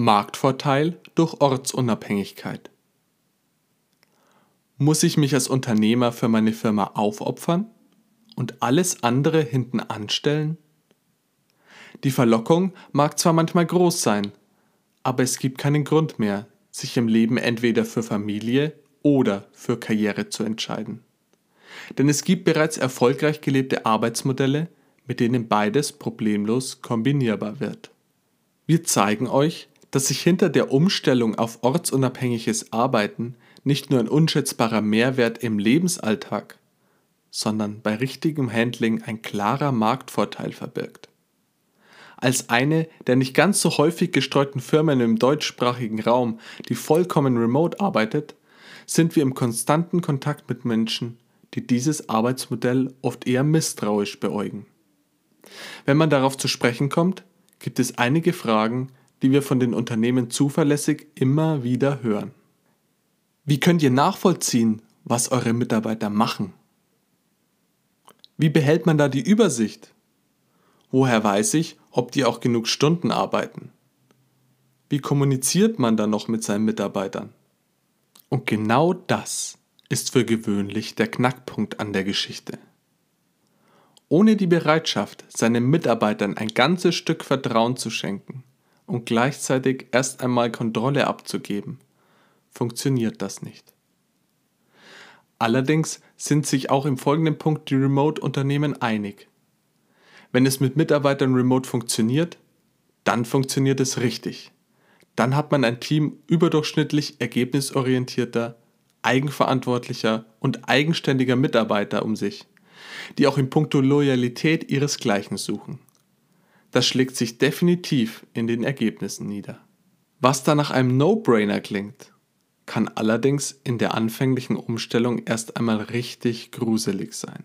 Marktvorteil durch Ortsunabhängigkeit. Muss ich mich als Unternehmer für meine Firma aufopfern und alles andere hinten anstellen? Die Verlockung mag zwar manchmal groß sein, aber es gibt keinen Grund mehr, sich im Leben entweder für Familie oder für Karriere zu entscheiden. Denn es gibt bereits erfolgreich gelebte Arbeitsmodelle, mit denen beides problemlos kombinierbar wird. Wir zeigen euch, dass sich hinter der Umstellung auf ortsunabhängiges Arbeiten nicht nur ein unschätzbarer Mehrwert im Lebensalltag, sondern bei richtigem Handling ein klarer Marktvorteil verbirgt. Als eine der nicht ganz so häufig gestreuten Firmen im deutschsprachigen Raum, die vollkommen remote arbeitet, sind wir im konstanten Kontakt mit Menschen, die dieses Arbeitsmodell oft eher misstrauisch beäugen. Wenn man darauf zu sprechen kommt, gibt es einige Fragen, die wir von den Unternehmen zuverlässig immer wieder hören. Wie könnt ihr nachvollziehen, was eure Mitarbeiter machen? Wie behält man da die Übersicht? Woher weiß ich, ob die auch genug Stunden arbeiten? Wie kommuniziert man dann noch mit seinen Mitarbeitern? Und genau das ist für gewöhnlich der Knackpunkt an der Geschichte. Ohne die Bereitschaft, seinen Mitarbeitern ein ganzes Stück Vertrauen zu schenken und gleichzeitig erst einmal Kontrolle abzugeben, funktioniert das nicht. Allerdings sind sich auch im folgenden Punkt die Remote-Unternehmen einig. Wenn es mit Mitarbeitern remote funktioniert, dann funktioniert es richtig. Dann hat man ein Team überdurchschnittlich ergebnisorientierter, eigenverantwortlicher und eigenständiger Mitarbeiter um sich, die auch in puncto Loyalität ihresgleichen suchen. Das schlägt sich definitiv in den Ergebnissen nieder. Was da nach einem No-Brainer klingt, kann allerdings in der anfänglichen Umstellung erst einmal richtig gruselig sein.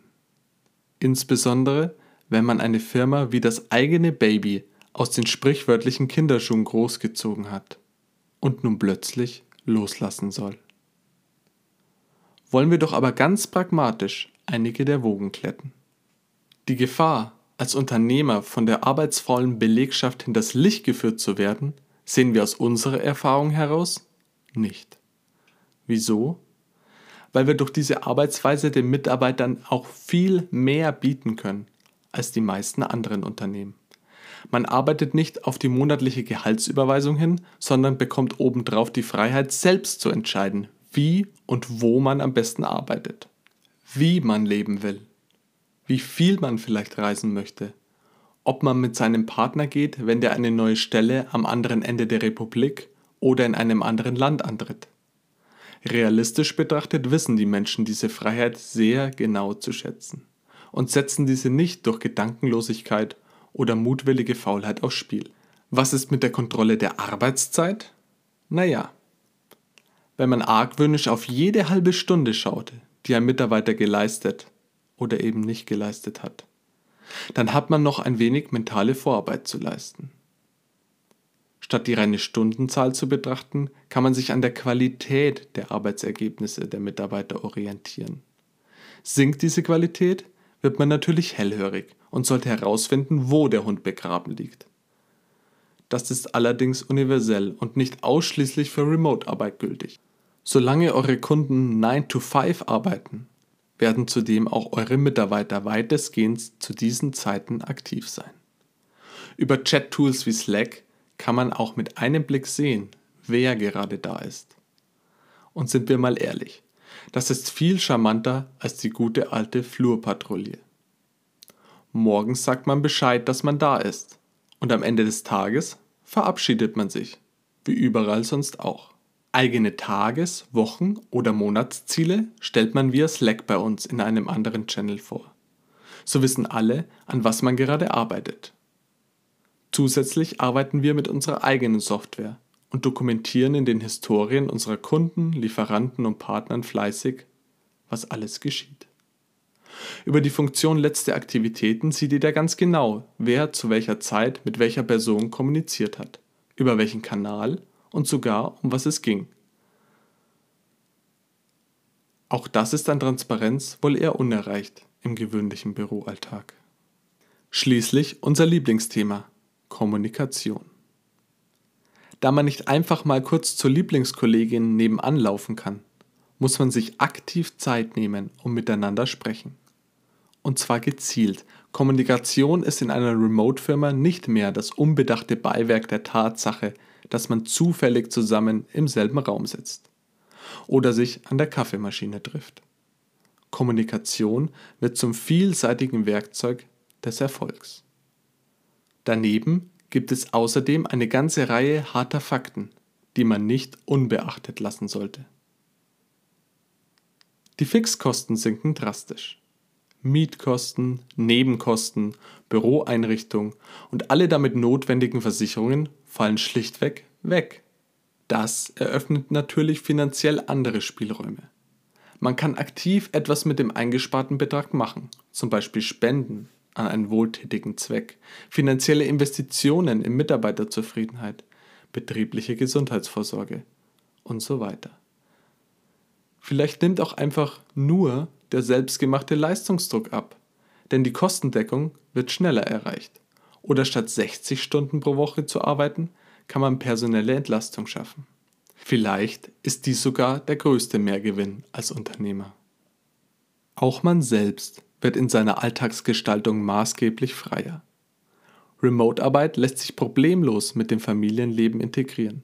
Insbesondere, wenn man eine Firma wie das eigene Baby aus den sprichwörtlichen Kinderschuhen großgezogen hat und nun plötzlich loslassen soll. Wollen wir doch aber ganz pragmatisch einige der Wogen kletten. Die Gefahr, als Unternehmer von der arbeitsfaulen Belegschaft hinters Licht geführt zu werden, sehen wir aus unserer Erfahrung heraus nicht. Wieso? Weil wir durch diese Arbeitsweise den Mitarbeitern auch viel mehr bieten können als die meisten anderen Unternehmen. Man arbeitet nicht auf die monatliche Gehaltsüberweisung hin, sondern bekommt obendrauf die Freiheit, selbst zu entscheiden, wie und wo man am besten arbeitet, wie man leben will, wie viel man vielleicht reisen möchte, ob man mit seinem Partner geht, wenn der eine neue Stelle am anderen Ende der Republik oder in einem anderen Land antritt. Realistisch betrachtet wissen die Menschen diese Freiheit sehr genau zu schätzen und setzen diese nicht durch Gedankenlosigkeit oder mutwillige Faulheit aufs Spiel. Was ist mit der Kontrolle der Arbeitszeit? Naja, wenn man argwöhnisch auf jede halbe Stunde schaute, die ein Mitarbeiter geleistet oder eben nicht geleistet hat, dann hat man noch ein wenig mentale Vorarbeit zu leisten. Statt die reine Stundenzahl zu betrachten, kann man sich an der Qualität der Arbeitsergebnisse der Mitarbeiter orientieren. Sinkt diese Qualität, wird man natürlich hellhörig und sollte herausfinden, wo der Hund begraben liegt. Das ist allerdings universell und nicht ausschließlich für Remote-Arbeit gültig. Solange eure Kunden 9 to 5 arbeiten, werden zudem auch eure Mitarbeiter weitestgehend zu diesen Zeiten aktiv sein. Über Chat-Tools wie Slack kann man auch mit einem Blick sehen, wer gerade da ist. Und sind wir mal ehrlich, das ist viel charmanter als die gute alte Flurpatrouille. Morgens sagt man Bescheid, dass man da ist. Und am Ende des Tages verabschiedet man sich, wie überall sonst auch. Eigene Tages-, Wochen- oder Monatsziele stellt man via Slack bei uns in einem anderen Channel vor. So wissen alle, an was man gerade arbeitet. Zusätzlich arbeiten wir mit unserer eigenen Software und dokumentieren in den Historien unserer Kunden, Lieferanten und Partnern fleißig, was alles geschieht. Über die Funktion letzte Aktivitäten sieht jeder ganz genau, wer zu welcher Zeit mit welcher Person kommuniziert hat, über welchen Kanal und sogar um was es ging. Auch das ist an Transparenz wohl eher unerreicht im gewöhnlichen Büroalltag. Schließlich unser Lieblingsthema Kommunikation. Da man nicht einfach mal kurz zur Lieblingskollegin nebenan laufen kann, muss man sich aktiv Zeit nehmen und miteinander sprechen. Und zwar gezielt. Kommunikation ist in einer Remote-Firma nicht mehr das unbedachte Beiwerk der Tatsache, dass man zufällig zusammen im selben Raum sitzt oder sich an der Kaffeemaschine trifft. Kommunikation wird zum vielseitigen Werkzeug des Erfolgs. Daneben gibt es außerdem eine ganze Reihe harter Fakten, die man nicht unbeachtet lassen sollte. Die Fixkosten sinken drastisch. Mietkosten, Nebenkosten, Büroeinrichtung und alle damit notwendigen Versicherungen fallen schlichtweg weg. Das eröffnet natürlich finanziell andere Spielräume. Man kann aktiv etwas mit dem eingesparten Betrag machen, zum Beispiel Spenden an einen wohltätigen Zweck, finanzielle Investitionen in Mitarbeiterzufriedenheit, betriebliche Gesundheitsvorsorge und so weiter. Vielleicht nimmt auch einfach nur der selbstgemachte Leistungsdruck ab, denn die Kostendeckung wird schneller erreicht. Oder statt 60 Stunden pro Woche zu arbeiten, kann man personelle Entlastung schaffen. Vielleicht ist dies sogar der größte Mehrgewinn als Unternehmer. Auch man selbst wird in seiner Alltagsgestaltung maßgeblich freier. Remote-Arbeit lässt sich problemlos mit dem Familienleben integrieren.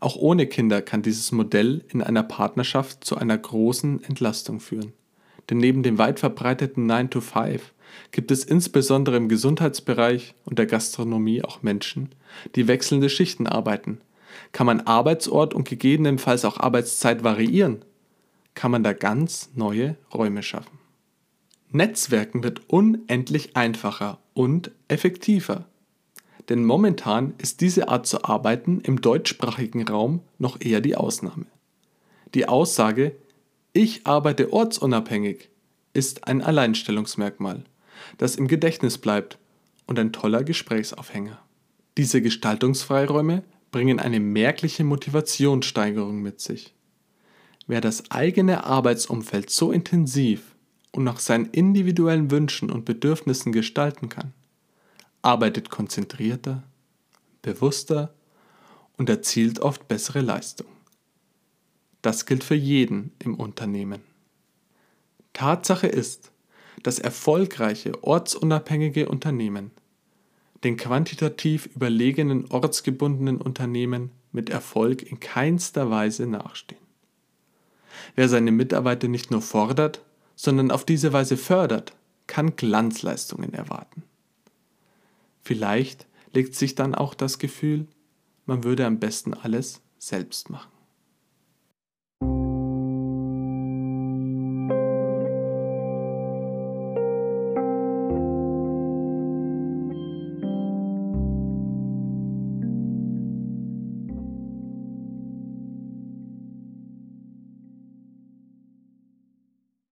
Auch ohne Kinder kann dieses Modell in einer Partnerschaft zu einer großen Entlastung führen. Denn neben dem weit verbreiteten 9 to 5 gibt es insbesondere im Gesundheitsbereich und der Gastronomie auch Menschen, die wechselnde Schichten arbeiten. Kann man Arbeitsort und gegebenenfalls auch Arbeitszeit variieren, kann man da ganz neue Räume schaffen. Netzwerken wird unendlich einfacher und effektiver. Denn momentan ist diese Art zu arbeiten im deutschsprachigen Raum noch eher die Ausnahme. Die Aussage, ich arbeite ortsunabhängig, ist ein Alleinstellungsmerkmal das im Gedächtnis bleibt und ein toller Gesprächsaufhänger. Diese Gestaltungsfreiräume bringen eine merkliche Motivationssteigerung mit sich. Wer das eigene Arbeitsumfeld so intensiv und nach seinen individuellen Wünschen und Bedürfnissen gestalten kann, arbeitet konzentrierter, bewusster und erzielt oft bessere Leistung. Das gilt für jeden im Unternehmen. Tatsache ist, dass erfolgreiche ortsunabhängige Unternehmen den quantitativ überlegenen ortsgebundenen Unternehmen mit Erfolg in keinster Weise nachstehen. Wer seine Mitarbeiter nicht nur fordert, sondern auf diese Weise fördert, kann Glanzleistungen erwarten. Vielleicht legt sich dann auch das Gefühl, man würde am besten alles selbst machen.